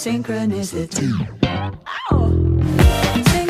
synchronicity. Oh.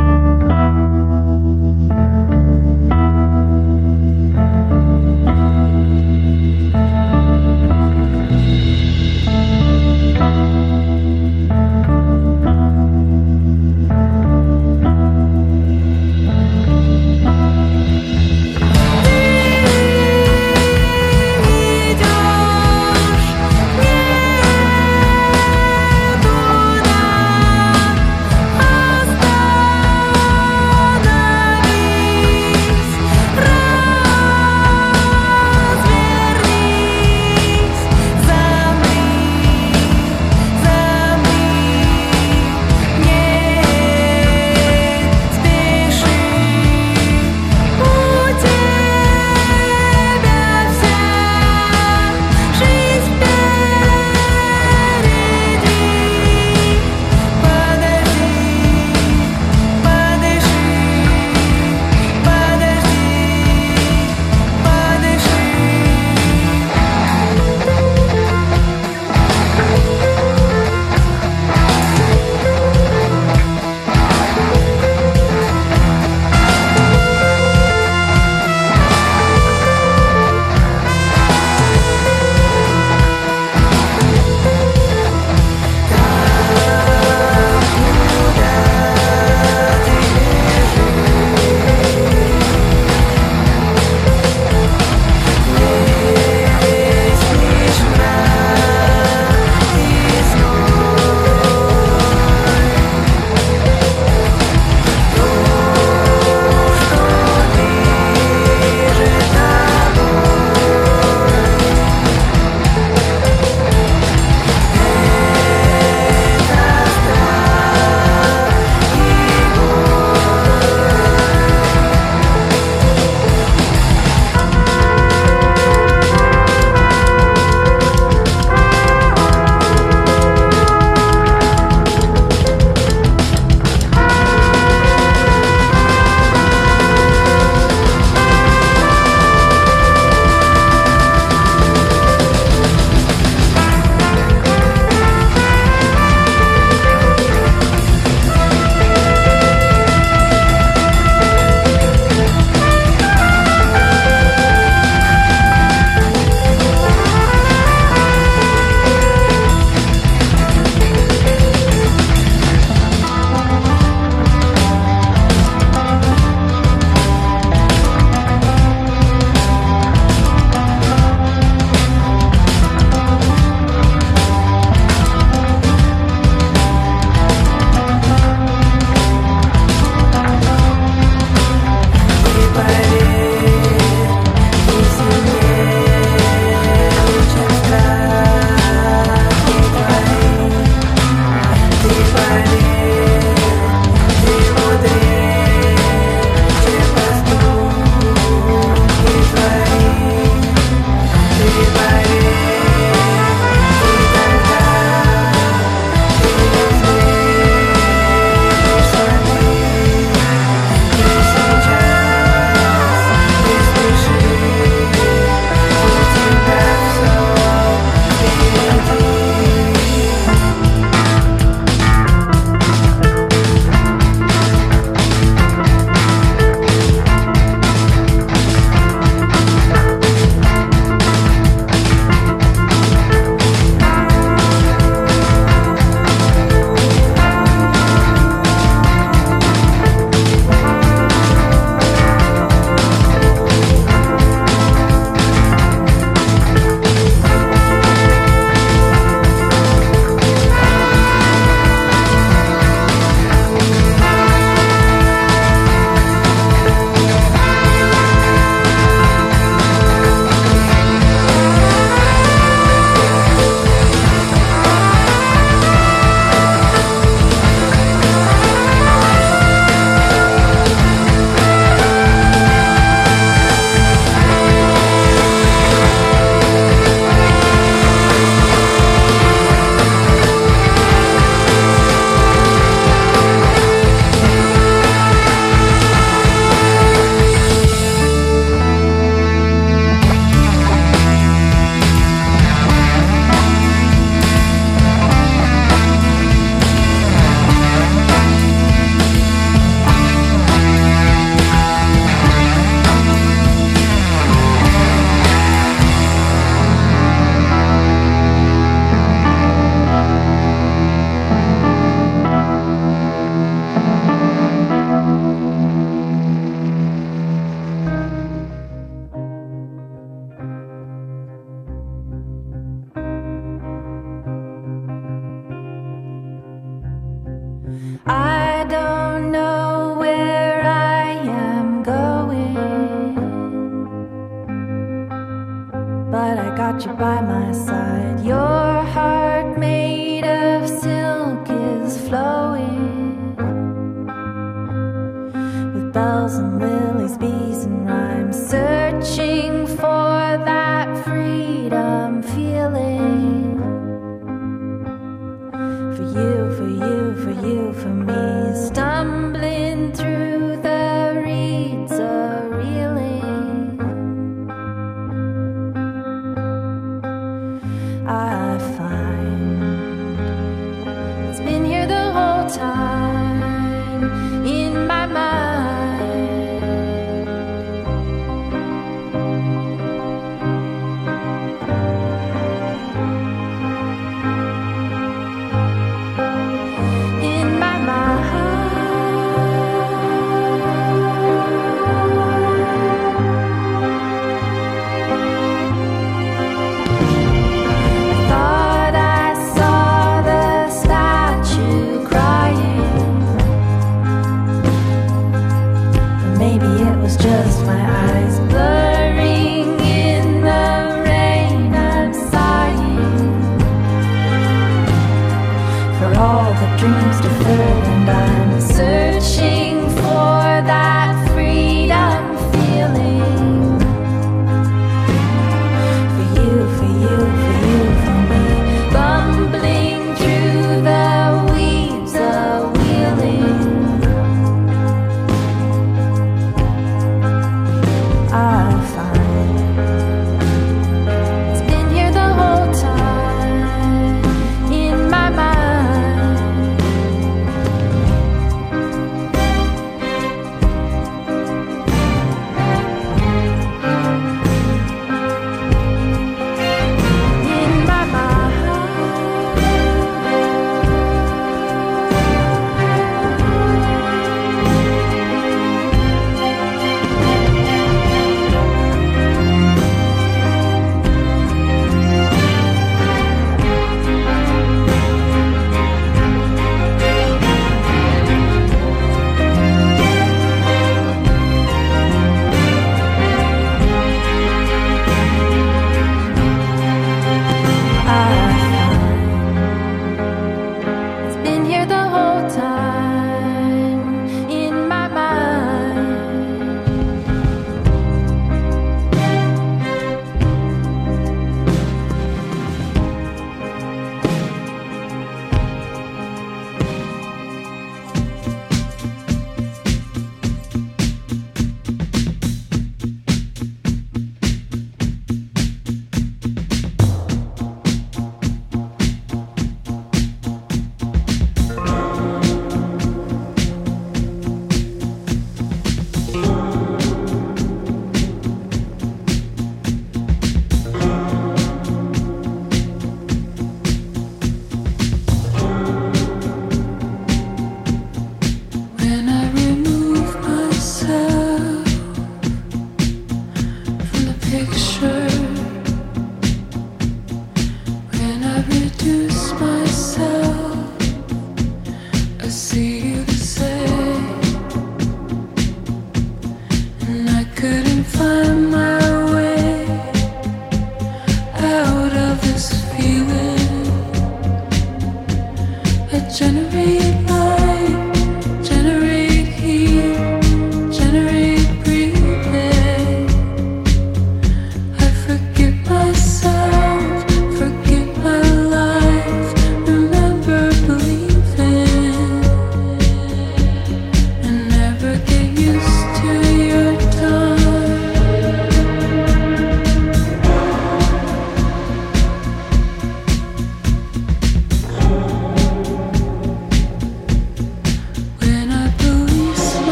but I got you by my side. Your heart made of silk is flowing.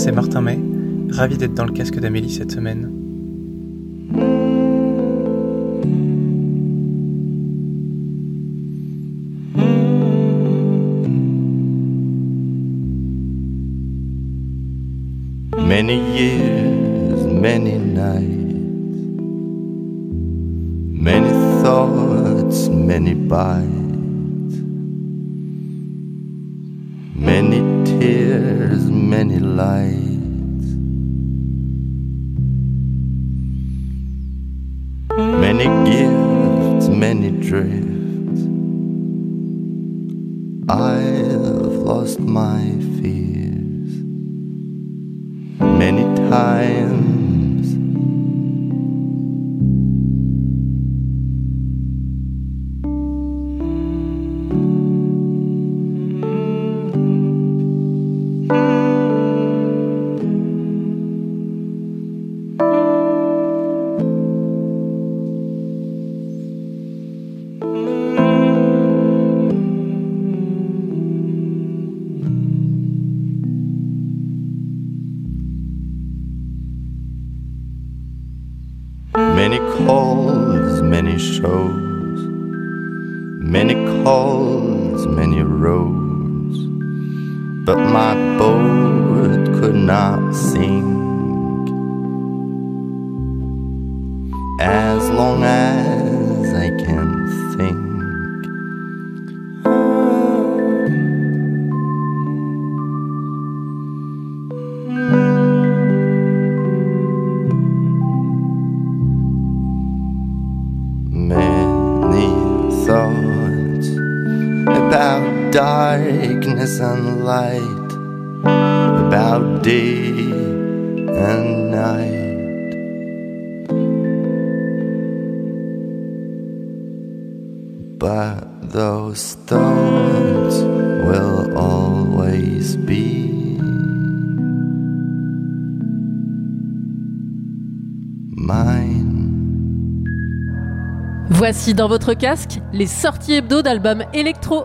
c'est Martin May, ravi d'être dans le casque d'Amélie cette semaine. But those stones will always be mine. Voici dans votre casque les sorties hebdo d'albums électro.